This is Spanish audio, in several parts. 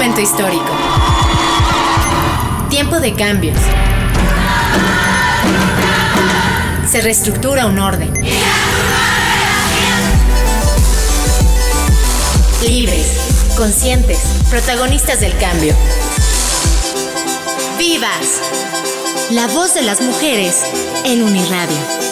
momento histórico. Tiempo de cambios. Se reestructura un orden. Libres, conscientes, protagonistas del cambio. ¡Vivas! La voz de las mujeres en Uniradio.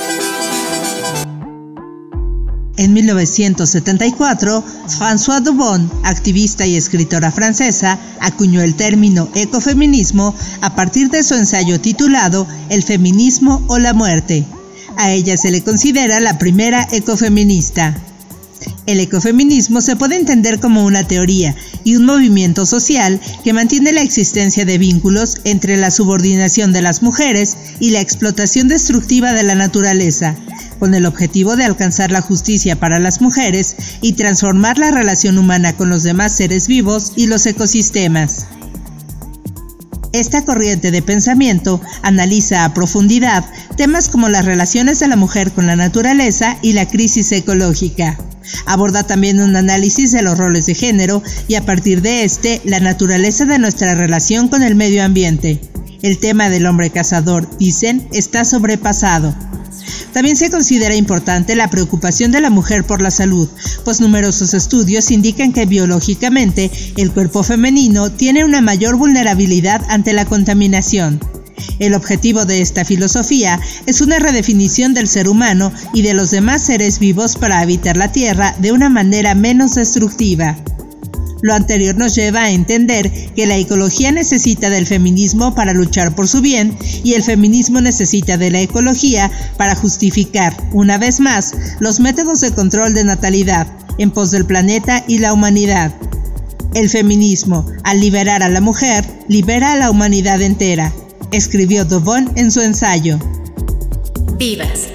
En 1974, François Dubon, activista y escritora francesa, acuñó el término ecofeminismo a partir de su ensayo titulado El feminismo o la muerte. A ella se le considera la primera ecofeminista. El ecofeminismo se puede entender como una teoría y un movimiento social que mantiene la existencia de vínculos entre la subordinación de las mujeres y la explotación destructiva de la naturaleza, con el objetivo de alcanzar la justicia para las mujeres y transformar la relación humana con los demás seres vivos y los ecosistemas. Esta corriente de pensamiento analiza a profundidad temas como las relaciones de la mujer con la naturaleza y la crisis ecológica. Aborda también un análisis de los roles de género y a partir de este la naturaleza de nuestra relación con el medio ambiente. El tema del hombre cazador, dicen, está sobrepasado. También se considera importante la preocupación de la mujer por la salud, pues numerosos estudios indican que biológicamente el cuerpo femenino tiene una mayor vulnerabilidad ante la contaminación. El objetivo de esta filosofía es una redefinición del ser humano y de los demás seres vivos para habitar la Tierra de una manera menos destructiva. Lo anterior nos lleva a entender que la ecología necesita del feminismo para luchar por su bien y el feminismo necesita de la ecología para justificar, una vez más, los métodos de control de natalidad en pos del planeta y la humanidad. El feminismo, al liberar a la mujer, libera a la humanidad entera, escribió Dobon en su ensayo. Vivas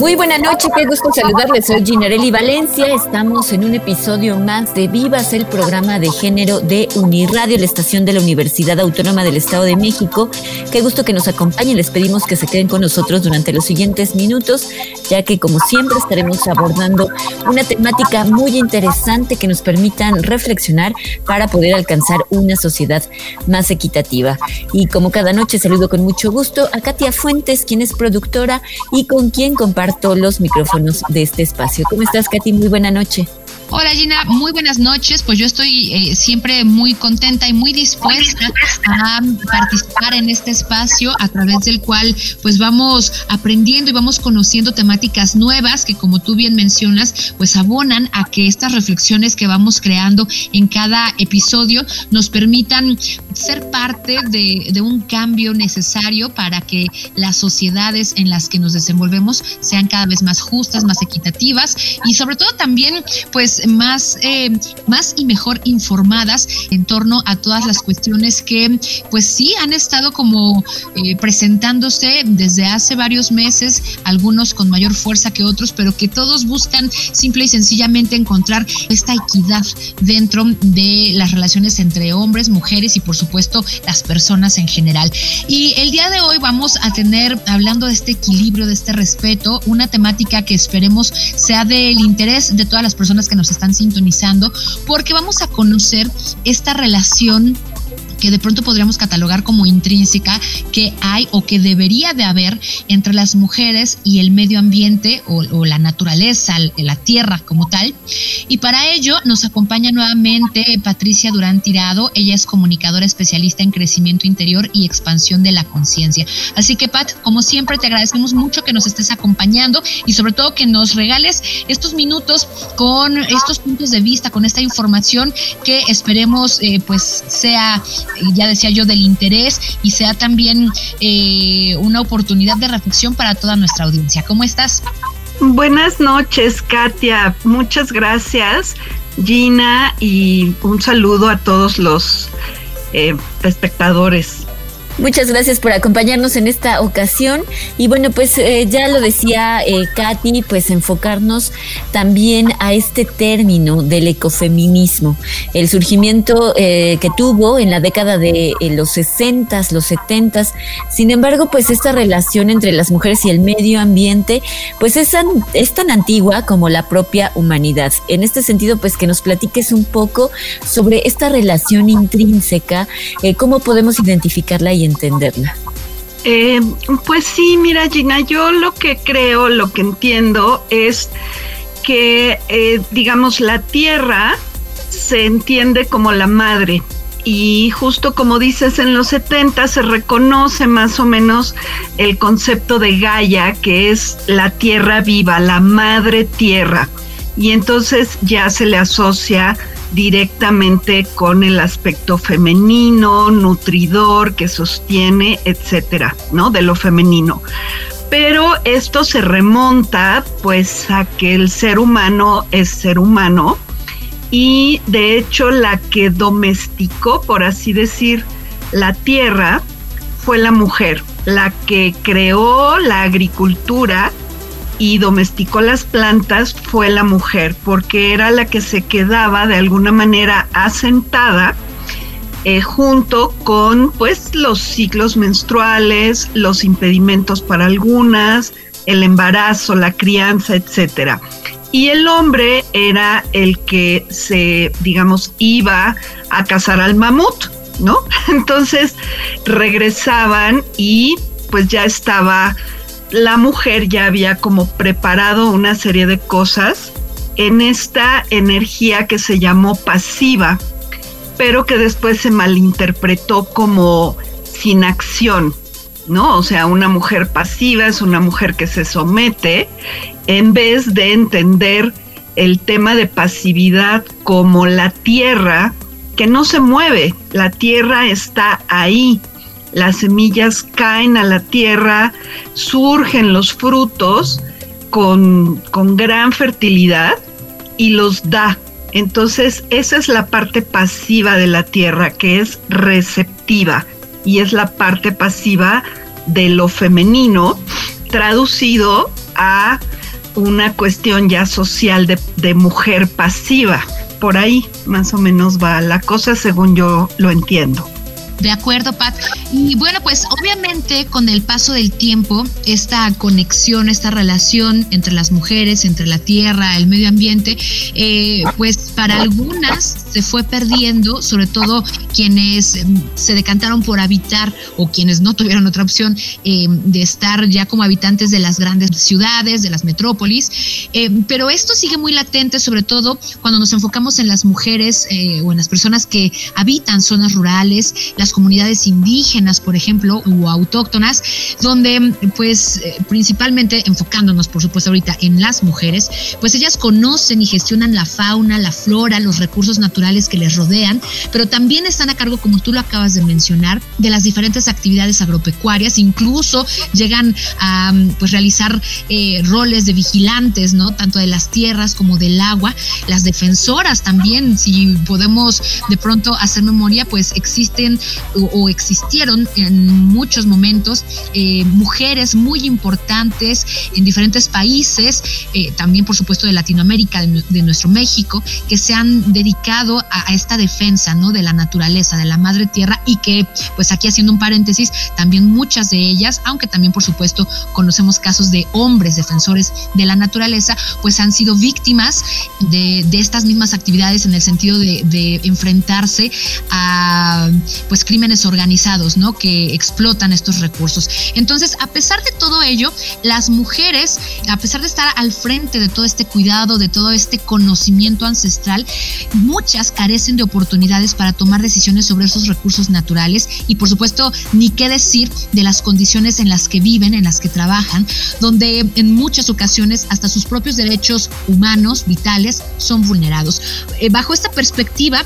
Muy buena noche, qué gusto saludarles. Soy Ginarelli Valencia. Estamos en un episodio más de Vivas, el programa de género de Uniradio, la estación de la Universidad Autónoma del Estado de México. Qué gusto que nos acompañen. Les pedimos que se queden con nosotros durante los siguientes minutos, ya que como siempre estaremos abordando una temática muy interesante que nos permitan reflexionar para poder alcanzar una sociedad más equitativa. Y como cada noche saludo con mucho gusto a Katia Fuentes, quien es productora y con quien comparte todos los micrófonos de este espacio. ¿Cómo estás, Katy? Muy buena noche. Hola Gina, muy buenas noches. Pues yo estoy eh, siempre muy contenta y muy dispuesta a participar en este espacio a través del cual pues vamos aprendiendo y vamos conociendo temáticas nuevas que como tú bien mencionas pues abonan a que estas reflexiones que vamos creando en cada episodio nos permitan ser parte de, de un cambio necesario para que las sociedades en las que nos desenvolvemos sean cada vez más justas, más equitativas y sobre todo también pues más, eh, más y mejor informadas en torno a todas las cuestiones que pues sí han estado como eh, presentándose desde hace varios meses, algunos con mayor fuerza que otros, pero que todos buscan simple y sencillamente encontrar esta equidad dentro de las relaciones entre hombres, mujeres y por supuesto las personas en general. Y el día de hoy vamos a tener, hablando de este equilibrio, de este respeto, una temática que esperemos sea del interés de todas las personas que nos están sintonizando, porque vamos a conocer esta relación que de pronto podríamos catalogar como intrínseca que hay o que debería de haber entre las mujeres y el medio ambiente o, la naturaleza, la tierra como tal. Y para ello nos acompaña nuevamente Patricia Durán Tirado. Ella es comunicadora especialista en crecimiento interior y expansión de la conciencia. Así que Pat, como siempre te agradecemos mucho que nos estés acompañando y sobre todo que nos regales estos minutos con estos puntos de vista, con esta información que esperemos eh, pues sea ya decía yo, del interés y sea también eh, una oportunidad de reflexión para toda nuestra audiencia. ¿Cómo estás? Buenas noches, Katia. Muchas gracias, Gina, y un saludo a todos los eh, espectadores. Muchas gracias por acompañarnos en esta ocasión. Y bueno, pues eh, ya lo decía eh, Katy, pues enfocarnos también a este término del ecofeminismo, el surgimiento eh, que tuvo en la década de los 60, los 70. Sin embargo, pues esta relación entre las mujeres y el medio ambiente, pues es tan, es tan antigua como la propia humanidad. En este sentido, pues que nos platiques un poco sobre esta relación intrínseca, cómo podemos identificarla y entenderla? Eh, pues sí, mira Gina, yo lo que creo, lo que entiendo es que, eh, digamos, la tierra se entiende como la madre. Y justo como dices, en los 70 se reconoce más o menos el concepto de Gaia, que es la tierra viva, la madre tierra. Y entonces ya se le asocia directamente con el aspecto femenino, nutridor, que sostiene, etcétera, ¿no? De lo femenino. Pero esto se remonta pues a que el ser humano es ser humano y de hecho la que domesticó, por así decir, la tierra fue la mujer, la que creó la agricultura y domesticó las plantas fue la mujer, porque era la que se quedaba de alguna manera asentada eh, junto con pues los ciclos menstruales, los impedimentos para algunas, el embarazo, la crianza, etcétera. Y el hombre era el que se, digamos, iba a cazar al mamut, ¿no? Entonces regresaban y pues ya estaba la mujer ya había como preparado una serie de cosas en esta energía que se llamó pasiva, pero que después se malinterpretó como sin acción, ¿no? O sea, una mujer pasiva es una mujer que se somete en vez de entender el tema de pasividad como la tierra que no se mueve, la tierra está ahí, las semillas caen a la tierra, surgen los frutos con, con gran fertilidad y los da. Entonces esa es la parte pasiva de la tierra, que es receptiva y es la parte pasiva de lo femenino traducido a una cuestión ya social de, de, mujer pasiva. Por ahí más o menos va la cosa según yo lo entiendo. De acuerdo, Pat. Y bueno, pues obviamente con el paso del tiempo, esta conexión, esta relación entre las mujeres, entre la tierra, el medio ambiente, eh, pues para algunas se fue perdiendo, sobre todo quienes em, se decantaron por habitar o quienes no tuvieron otra opción em, de estar ya como habitantes de las grandes ciudades, de las metrópolis. Em, pero esto sigue muy latente, sobre todo cuando nos enfocamos en las mujeres eh, o en las personas que habitan zonas rurales, las comunidades indígenas, por ejemplo, o autóctonas, donde pues eh, principalmente enfocándonos, por supuesto, ahorita en las mujeres, pues ellas conocen y gestionan la fauna, la flora, los recursos naturales que les rodean, pero también están a cargo, como tú lo acabas de mencionar, de las diferentes actividades agropecuarias, incluso llegan a pues realizar eh, roles de vigilantes, ¿no? Tanto de las tierras como del agua, las defensoras también, si podemos de pronto hacer memoria, pues existen o, existieron en muchos momentos eh, mujeres muy importantes en diferentes países, eh, también por supuesto de Latinoamérica, de, nuestro México, que se han dedicado a, esta defensa ¿no? de la naturaleza, de la madre tierra y que, pues aquí haciendo un paréntesis, también muchas de ellas, aunque también por supuesto conocemos casos de hombres defensores de la naturaleza, pues han sido víctimas de, estas mismas actividades en el sentido de, de enfrentarse a pues crímenes organizados, ¿no? Que explotan estos recursos. Entonces, a pesar de todo ello, las mujeres, a pesar de estar al frente de todo este cuidado, de todo este conocimiento ancestral, muchas carecen de oportunidades para tomar decisiones sobre esos recursos naturales y, por supuesto, ni qué decir de las condiciones en las que viven, en las que trabajan, donde en muchas ocasiones hasta sus propios derechos humanos, vitales, son vulnerados. Eh, bajo esta perspectiva,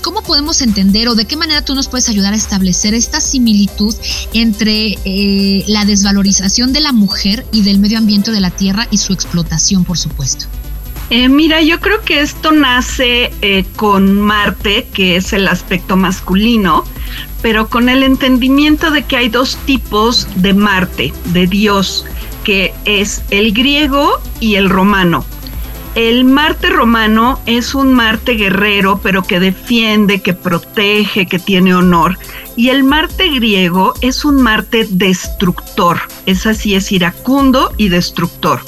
¿cómo podemos entender o de qué manera tú nos puedes ayudar a establecer esta similitud entre eh, la desvalorización de la mujer y del medio ambiente de la tierra y su explotación, por supuesto. Eh, mira, yo creo que esto nace eh, con Marte, que es el aspecto masculino, pero con el entendimiento de que hay dos tipos de Marte, de Dios, que es el griego y el romano. El Marte romano es un Marte guerrero, pero que defiende, que protege, que tiene honor. Y el Marte griego es un Marte destructor. Es así, es iracundo y destructor.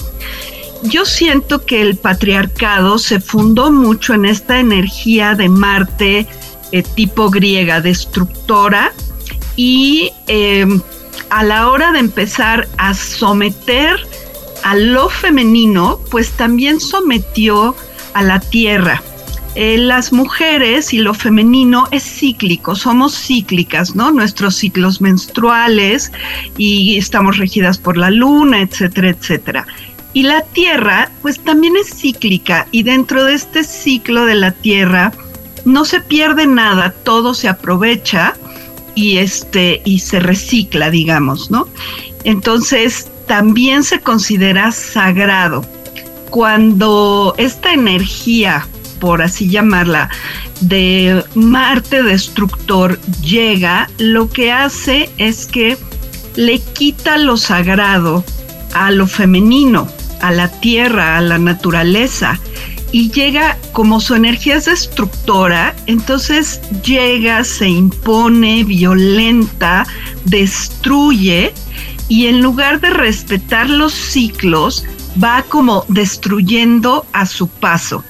Yo siento que el patriarcado se fundó mucho en esta energía de Marte eh, tipo griega, destructora, y em, a la hora de empezar a someter a lo femenino, pues también sometió a la tierra. Eh, las mujeres y lo femenino es cíclico, somos cíclicas, ¿no? Nuestros ciclos menstruales y estamos regidas por la luna, etcétera, etcétera. Y la tierra, pues también es cíclica y dentro de este ciclo de la tierra no se pierde nada, todo se aprovecha y este y se recicla, digamos, ¿no? Entonces, también se considera sagrado. Cuando esta energía, por así llamarla, de Marte destructor llega, lo que hace es que le quita lo sagrado a lo femenino, a la tierra, a la naturaleza. Y llega, como su energía es destructora, entonces llega, se impone, violenta, destruye y en lugar de respetar los ciclos, va como destruyendo a su paso.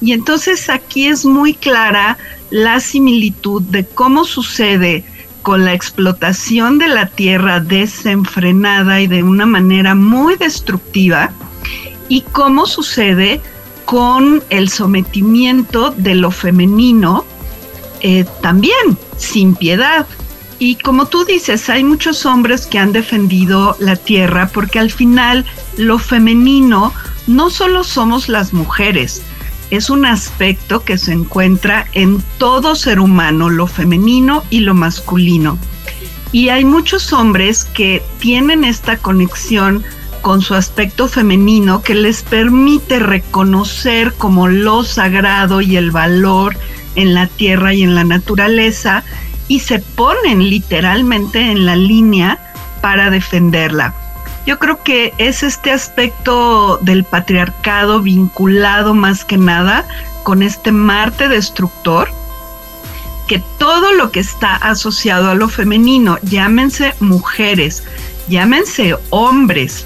Y entonces aquí es muy clara la similitud de cómo sucede con la explotación de la tierra desenfrenada y de una manera muy destructiva y cómo sucede con el sometimiento de lo femenino eh, también sin piedad. Y como tú dices, hay muchos hombres que han defendido la tierra porque al final lo femenino no solo somos las mujeres, es un aspecto que se encuentra en todo ser humano, lo femenino y lo masculino. Y hay muchos hombres que tienen esta conexión con su aspecto femenino que les permite reconocer como lo sagrado y el valor en la tierra y en la naturaleza y se ponen literalmente en la línea para defenderla. Yo creo que es este aspecto del patriarcado vinculado más que nada con este Marte destructor, que todo lo que está asociado a lo femenino, llámense mujeres, llámense hombres,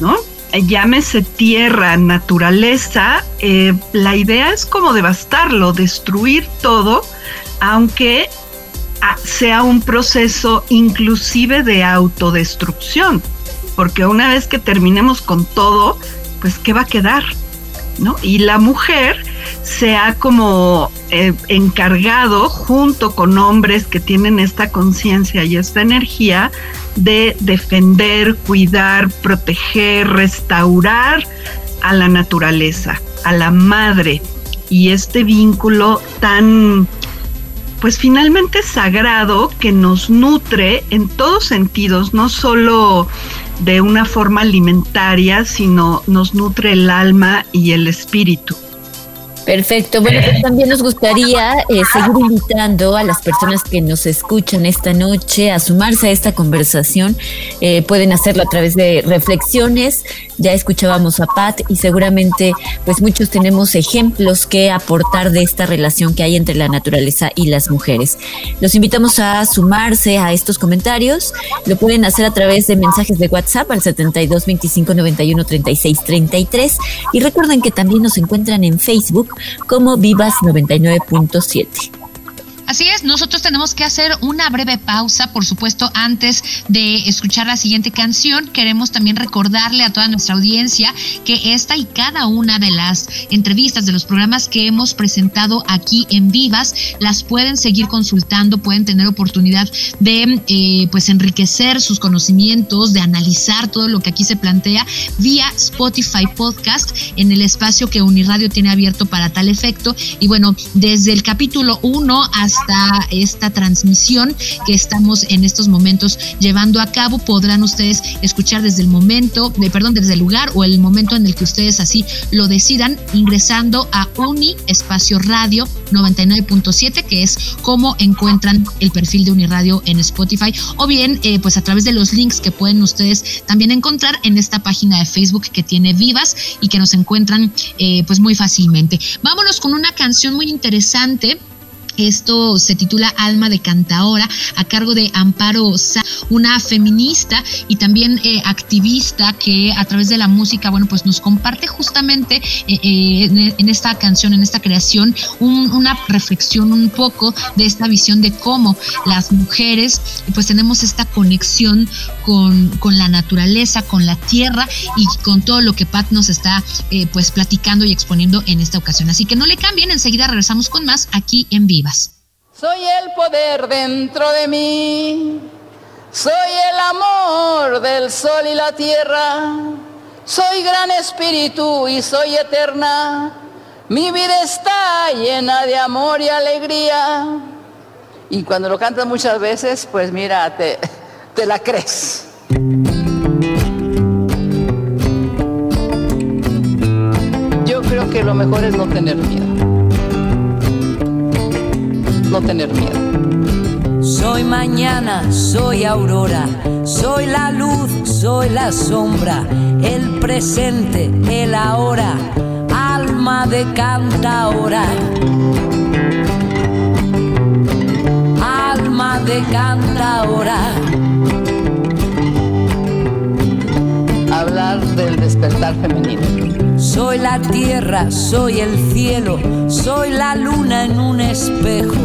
¿no? Llámese tierra, naturaleza, eh, la idea es como devastarlo, destruir todo, aunque sea un proceso inclusive de autodestrucción, porque una vez que terminemos con todo, pues ¿qué va a quedar? ¿No? Y la mujer se ha como eh, encargado junto con hombres que tienen esta conciencia y esta energía de defender, cuidar, proteger, restaurar a la naturaleza, a la madre y este vínculo tan pues finalmente sagrado que nos nutre en todos sentidos, no solo de una forma alimentaria, sino nos nutre el alma y el espíritu. Perfecto. Bueno, pues también nos gustaría eh, seguir invitando a las personas que nos escuchan esta noche a sumarse a esta conversación. Eh, pueden hacerlo a través de reflexiones. Ya escuchábamos a Pat y seguramente pues muchos tenemos ejemplos que aportar de esta relación que hay entre la naturaleza y las mujeres. Los invitamos a sumarse a estos comentarios. Lo pueden hacer a través de mensajes de WhatsApp al 72 25 91 36 33 y recuerden que también nos encuentran en Facebook como Vivas 99.7. Así es, nosotros tenemos que hacer una breve pausa, por supuesto, antes de escuchar la siguiente canción. Queremos también recordarle a toda nuestra audiencia que esta y cada una de las entrevistas de los programas que hemos presentado aquí en Vivas las pueden seguir consultando, pueden tener oportunidad de eh, pues enriquecer sus conocimientos, de analizar todo lo que aquí se plantea vía Spotify Podcast en el espacio que Uniradio tiene abierto para tal efecto. Y bueno, desde el capítulo 1 hasta esta, esta transmisión que estamos en estos momentos llevando a cabo. Podrán ustedes escuchar desde el momento, de, perdón, desde el lugar o el momento en el que ustedes así lo decidan, ingresando a Uni Espacio Radio 99.7, que es cómo encuentran el perfil de Uniradio en Spotify, o bien eh, pues a través de los links que pueden ustedes también encontrar en esta página de Facebook que tiene Vivas y que nos encuentran eh, pues muy fácilmente. Vámonos con una canción muy interesante esto se titula Alma de Cantaora, a cargo de Amparo Sa, una feminista y también eh, activista que a través de la música, bueno, pues nos comparte justamente eh, eh, en, esta canción, en esta creación, una reflexión un poco de esta visión de cómo las mujeres, pues tenemos esta conexión con, con la naturaleza, con la tierra y con todo lo que Pat nos está pues platicando y exponiendo en esta ocasión. Así que no le cambien, enseguida regresamos con más aquí en Viva. Soy el poder dentro de mí, soy el amor del sol y la tierra, soy gran espíritu y soy eterna. Mi vida está llena de amor y alegría. Y cuando lo cantas muchas veces, pues mira, te, te la crees. Yo creo que lo mejor es no tener miedo no tener miedo. Soy mañana, soy aurora, soy la luz, soy la sombra, el presente, el ahora, alma de ahora Alma de ahora Hablar del despertar femenino. Soy la tierra, soy el cielo, soy la luna en un espejo,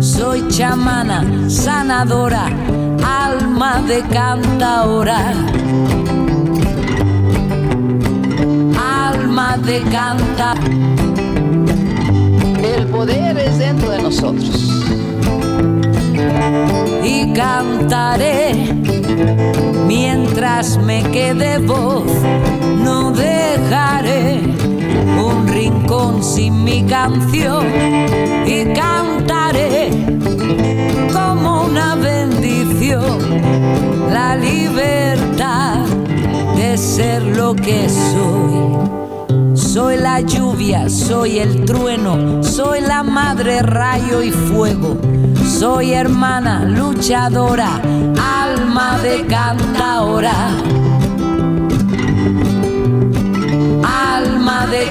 soy chamana, sanadora, alma de cantaora. Alma de canta. El poder es dentro de nosotros. Y cantaré mientras me quede voz, no dejaré un rincón sin mi canción y cantaré como una bendición la libertad de ser lo que soy. Soy la lluvia, soy el trueno, soy la madre rayo y fuego soy hermana luchadora, alma de cantaora. Alma de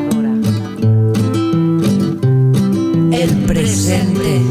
presente.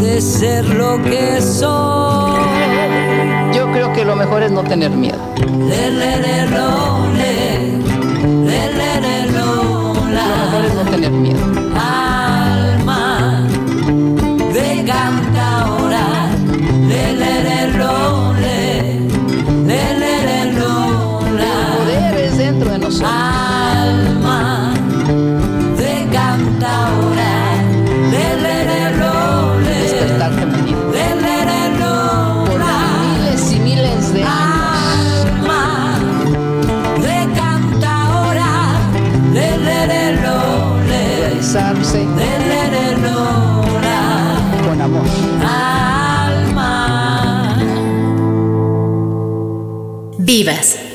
de ser lo que soy. Yo creo que lo mejor es no tener miedo. Lo mejor es no tener miedo. Vivas.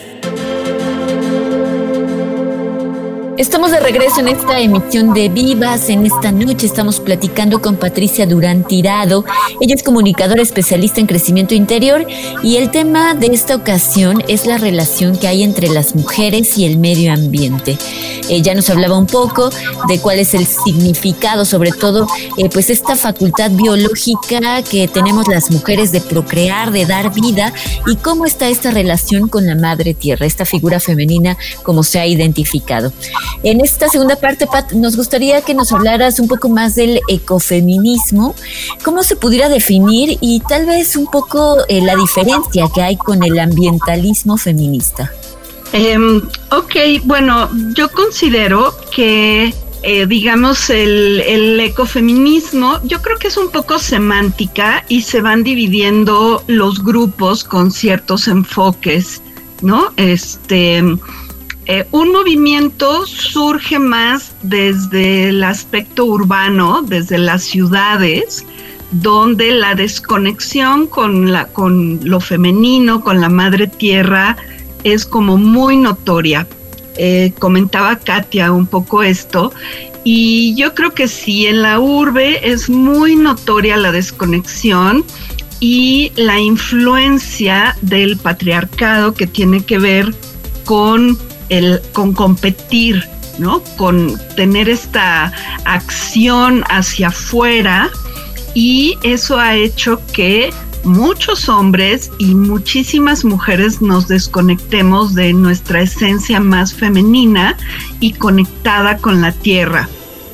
Estamos de regreso en esta emisión de Vivas. En esta noche estamos platicando con Patricia Durán Tirado. Ella es comunicadora especialista en crecimiento interior y el tema de esta ocasión es la relación que hay entre las mujeres y el medio ambiente. Ella nos hablaba un poco de cuál es el significado, sobre todo, eh, pues esta facultad biológica que tenemos las mujeres de procrear, de dar vida y cómo está esta relación con la madre tierra, esta figura femenina como se ha identificado. En esta segunda parte, Pat, nos gustaría que nos hablaras un poco más del ecofeminismo, cómo se pudiera definir y tal vez un poco eh, la diferencia que hay con el ambientalismo feminista. Em, ok, bueno, yo considero que, eh, digamos, el, el ecofeminismo, yo creo que es un poco semántica y se van dividiendo los grupos con ciertos enfoques, ¿no? Este, eh, un movimiento surge más desde el aspecto urbano, desde las ciudades, donde la desconexión con, la, con lo femenino, con la madre tierra, es como muy notoria. Eh, comentaba Katia un poco esto, y yo creo que sí, en la urbe es muy notoria la desconexión y la influencia del patriarcado que tiene que ver con el con competir, ¿no? Con tener esta acción hacia afuera y eso ha hecho que muchos hombres y muchísimas mujeres nos desconectemos de nuestra esencia más femenina y conectada con la tierra.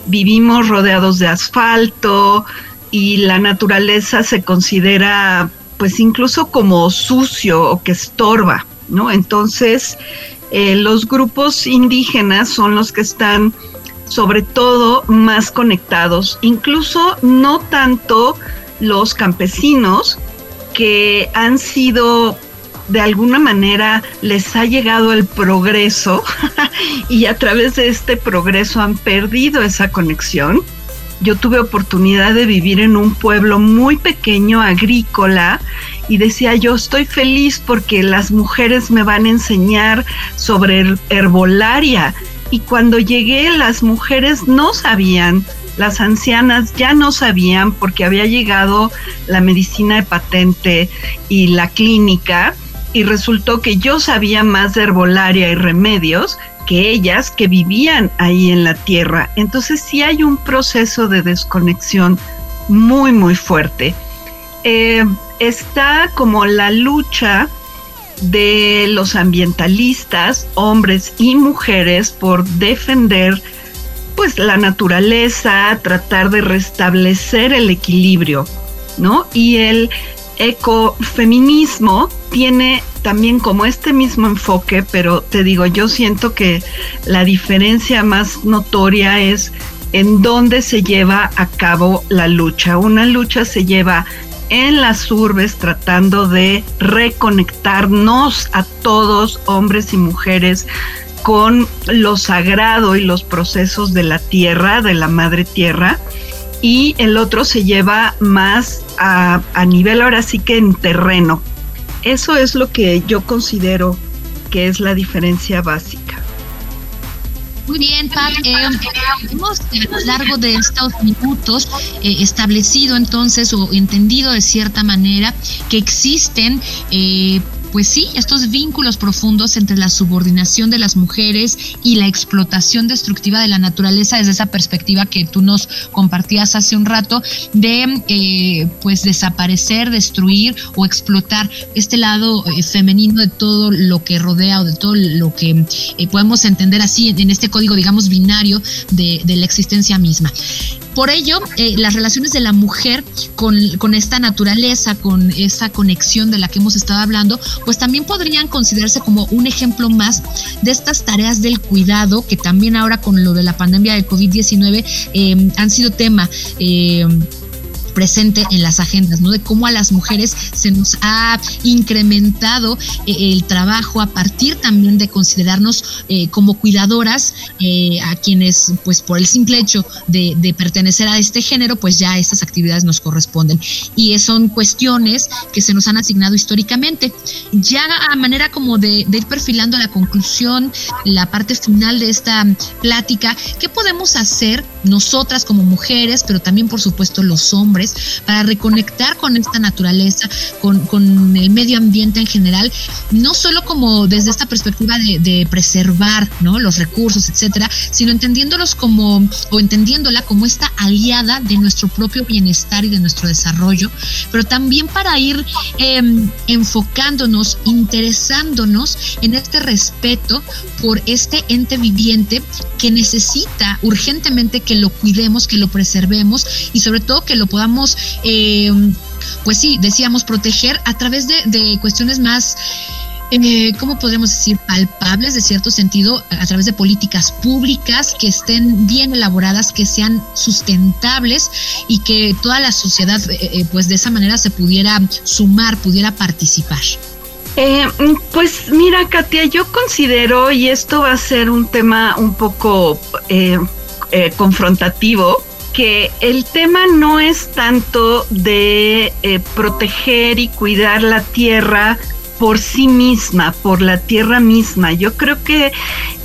Vivimos rodeados de asfalto y la naturaleza se considera pues incluso como sucio o que estorba, ¿no? Entonces, eh, los grupos indígenas son los que están sobre todo más conectados, incluso no tanto los campesinos que han sido de alguna manera les ha llegado el progreso y a través de este progreso han perdido esa conexión. Yo tuve oportunidad de vivir en un pueblo muy pequeño, agrícola, y decía yo estoy feliz porque las mujeres me van a enseñar sobre herbolaria. Y cuando llegué las mujeres no sabían, las ancianas ya no sabían porque había llegado la medicina de patente y la clínica y resultó que yo sabía más de herbolaria y remedios que ellas que vivían ahí en la tierra. Entonces sí hay un proceso de desconexión muy, muy fuerte. Eh, está como la lucha de los ambientalistas, hombres y mujeres, por defender pues la naturaleza, tratar de restablecer el equilibrio, ¿no? Y el ecofeminismo tiene también como este mismo enfoque, pero te digo, yo siento que la diferencia más notoria es en dónde se lleva a cabo la lucha. Una lucha se lleva en las urbes tratando de reconectarnos a todos, hombres y mujeres, con lo sagrado y los procesos de la tierra, de la madre tierra. Y el otro se lleva más a, a nivel ahora sí que en terreno. Eso es lo que yo considero que es la diferencia básica. Muy bien, Pat. Eh, hemos a lo largo de estos minutos eh, establecido entonces o entendido de cierta manera que existen eh, pues sí, estos vínculos profundos entre la subordinación de las mujeres y la explotación destructiva de la naturaleza desde esa perspectiva que tú nos compartías hace un rato de eh, pues desaparecer, destruir o explotar este lado eh, femenino de todo lo que rodea o de todo lo que eh, podemos entender así en, este código, digamos, binario de, de la existencia misma. Por ello, eh, las relaciones de la mujer con, con, esta naturaleza, con esa conexión de la que hemos estado hablando, pues también podrían considerarse como un ejemplo más de estas tareas del cuidado que también ahora con lo de la pandemia del COVID-19 eh, han sido tema. Eh, presente en las agendas, ¿no? De cómo a las mujeres se nos ha incrementado eh, el trabajo a partir también de considerarnos eh, como cuidadoras eh, a quienes, pues por el simple hecho de, pertenecer a este género, pues ya estas actividades nos corresponden. Y son cuestiones que se nos han asignado históricamente. Ya a manera como de, de ir perfilando la conclusión, la parte final de esta plática, ¿qué podemos hacer nosotras como mujeres, pero también por supuesto los hombres? para reconectar con esta naturaleza, con, el medio ambiente en general, no solo como desde esta perspectiva de, preservar ¿no? los recursos, etcétera, sino entendiéndolos como, o entendiéndola como esta aliada de nuestro propio bienestar y de nuestro desarrollo, pero también para ir em, enfocándonos, interesándonos en este respeto por este ente viviente que necesita urgentemente que lo cuidemos, que lo preservemos y sobre todo que lo podamos eh, pues sí, decíamos, proteger a través de, cuestiones más... Eh, ¿cómo podemos decir? Palpables, de cierto sentido, a través de políticas públicas que estén bien elaboradas, que sean sustentables y que toda la sociedad, eh, pues de esa manera se pudiera sumar, pudiera participar. pues mira, Katia, yo considero, y esto va a ser un tema un poco confrontativo, que el tema no es tanto de eh, proteger y cuidar la tierra por sí misma, por la tierra misma. Yo creo que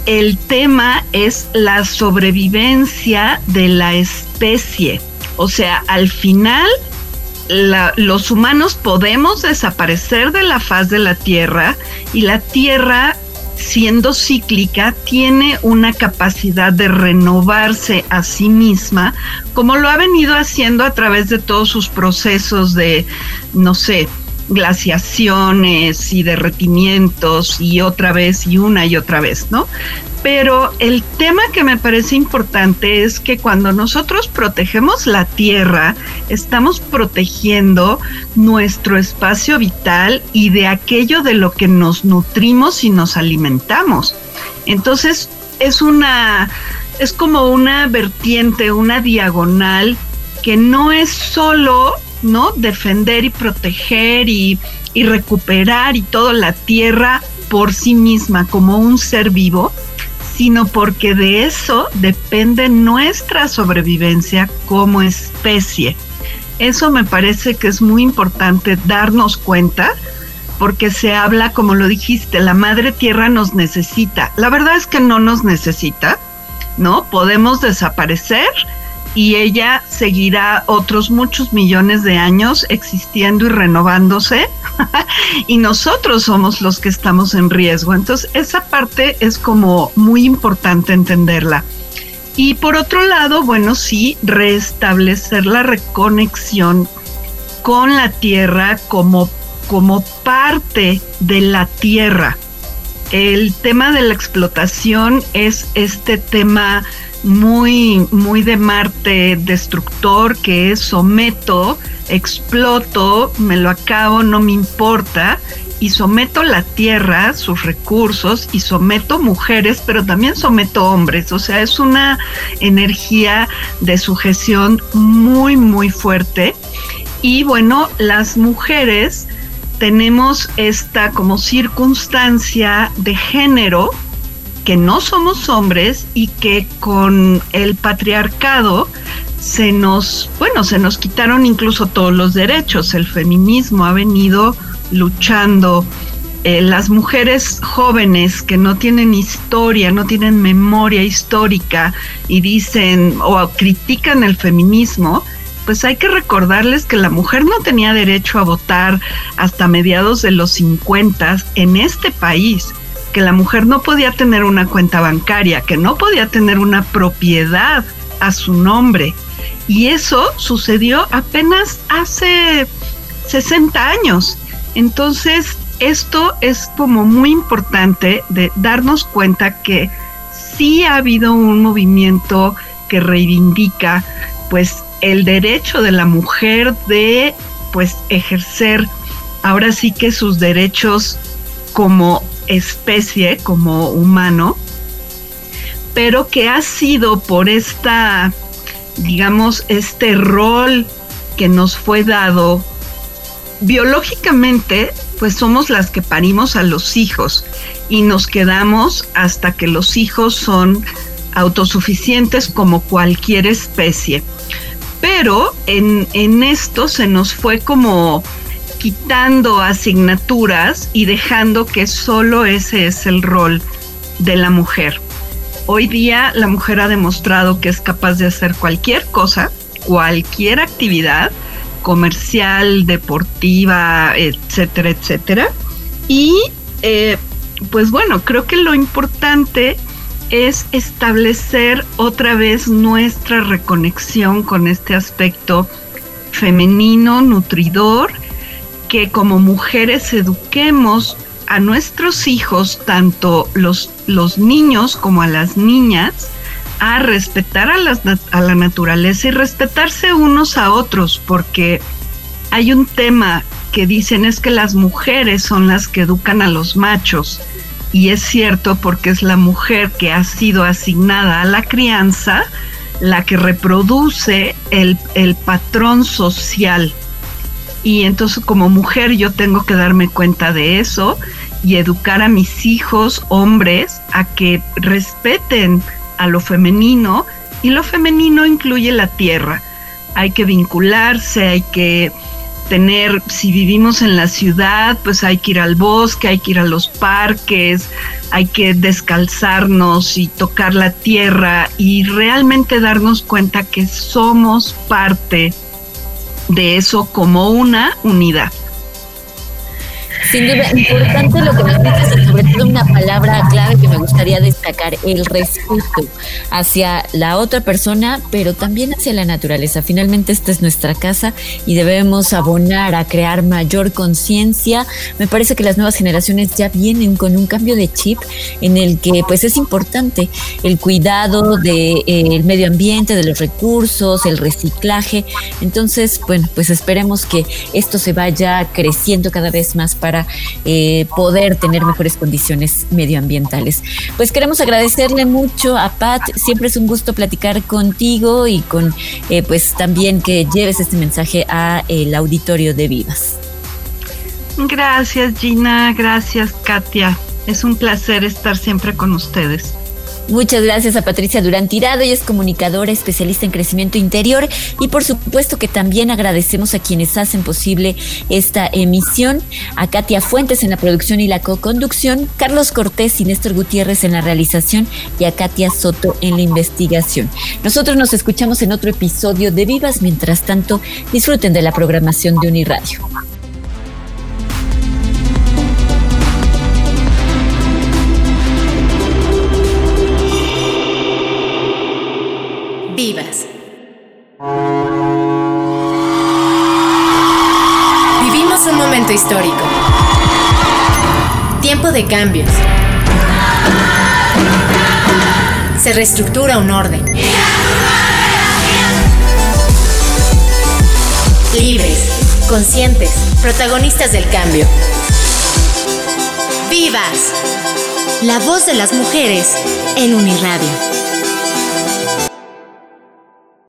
el tema es la sobrevivencia de la especie. O sea, al final los humanos podemos desaparecer de la faz de la tierra y la tierra siendo cíclica, tiene una capacidad de renovarse a sí misma, como lo ha venido haciendo a través de todos sus procesos de, no sé, glaciaciones y derretimientos y otra vez y una y otra vez, ¿no? Pero el tema que me parece importante es que cuando nosotros protegemos la tierra, estamos protegiendo nuestro espacio vital y de aquello de lo que nos nutrimos y nos alimentamos. Entonces, es una es como una vertiente, una diagonal que no es solo, ¿no? defender y proteger y, y recuperar y todo la tierra por sí misma como un ser vivo, sino porque de eso depende nuestra sobrevivencia como especie. Eso me parece que es muy importante darnos cuenta porque se habla, como lo dijiste, la madre tierra nos necesita. La verdad es que no nos necesita, ¿no? Podemos desaparecer y ella seguirá otros muchos millones de años existiendo y renovándose y nosotros somos los que estamos en riesgo. Entonces esa parte es como muy importante entenderla. Y por otro lado, bueno, sí, restablecer la reconexión con la tierra como, como parte de la tierra. El tema de la explotación es este tema muy, muy de Marte destructor, que es someto, exploto, me lo acabo, no me importa, y someto la tierra, sus recursos, y someto mujeres, pero también someto hombres. O sea, es una energía de sujeción muy, muy fuerte. Y bueno, las mujeres tenemos esta como circunstancia de género que no somos hombres y que con el patriarcado se nos, bueno, se nos quitaron incluso todos los derechos. El feminismo ha venido luchando. Eh, las mujeres jóvenes que no tienen historia, no tienen memoria histórica y dicen o critican el feminismo, pues hay que recordarles que la mujer no tenía derecho a votar hasta mediados de los 50 en este país, que la mujer no podía tener una cuenta bancaria, que no podía tener una propiedad a su nombre. Y eso sucedió apenas hace 60 años. Entonces, esto es como muy importante de darnos cuenta que sí ha habido un movimiento que reivindica pues el derecho de la mujer de pues ejercer ahora sí que sus derechos como especie, como humano, pero que ha sido por esta, digamos, este rol que nos fue dado biológicamente, pues somos las que parimos a los hijos y nos quedamos hasta que los hijos son autosuficientes como cualquier especie. Pero en, en esto se nos fue como quitando asignaturas y dejando que solo ese es el rol de la mujer. Hoy día la mujer ha demostrado que es capaz de hacer cualquier cosa, cualquier actividad, comercial, deportiva, etcétera, etcétera. Y eh, pues bueno, creo que lo importante es establecer otra vez nuestra reconexión con este aspecto femenino, nutridor, que como mujeres eduquemos a nuestros hijos, tanto los, los niños como a las niñas, a respetar a, a la naturaleza y respetarse unos a otros, porque hay un tema que dicen es que las mujeres son las que educan a los machos. Y es cierto porque es la mujer que ha sido asignada a la crianza la que reproduce el, el patrón social. Y entonces como mujer yo tengo que darme cuenta de eso y educar a mis hijos hombres a que respeten a lo femenino y lo femenino incluye la tierra. Hay que vincularse, hay que tener, si vivimos en la ciudad, pues hay que ir al bosque, hay que ir a los parques, hay que descalzarnos y tocar la tierra y realmente darnos cuenta que somos parte de eso como una unidad. Sin duda, importante lo que me dices, sobre todo una palabra clave que me gustaría destacar, el respeto hacia la otra persona, pero también hacia la naturaleza. Finalmente esta es nuestra casa y debemos abonar a crear mayor conciencia. Me parece que las nuevas generaciones ya vienen con un cambio de chip en el que pues es importante el cuidado del de, eh, medio ambiente, de los recursos, el reciclaje. Entonces, bueno, pues esperemos que esto se vaya creciendo cada vez más para eh, poder tener mejores condiciones medioambientales. Pues queremos agradecerle mucho a Pat, siempre es un gusto platicar contigo y con eh, pues también que lleves este mensaje a el auditorio de Vivas. Gracias Gina, gracias Katia. Es un placer estar siempre con ustedes. Muchas gracias a Patricia Durán Tirado, ella es comunicadora especialista en crecimiento interior y por supuesto que también agradecemos a quienes hacen posible esta emisión, a Katia Fuentes en la producción y la co-conducción, Carlos Cortés y Néstor Gutiérrez en la realización y a Katia Soto en la investigación. Nosotros nos escuchamos en otro episodio de Vivas, mientras tanto disfruten de la programación de Uniradio. Vivimos un momento histórico. Tiempo de cambios. Se reestructura un orden. Libres, conscientes, protagonistas del cambio. ¡Vivas! La voz de las mujeres en Uniradio.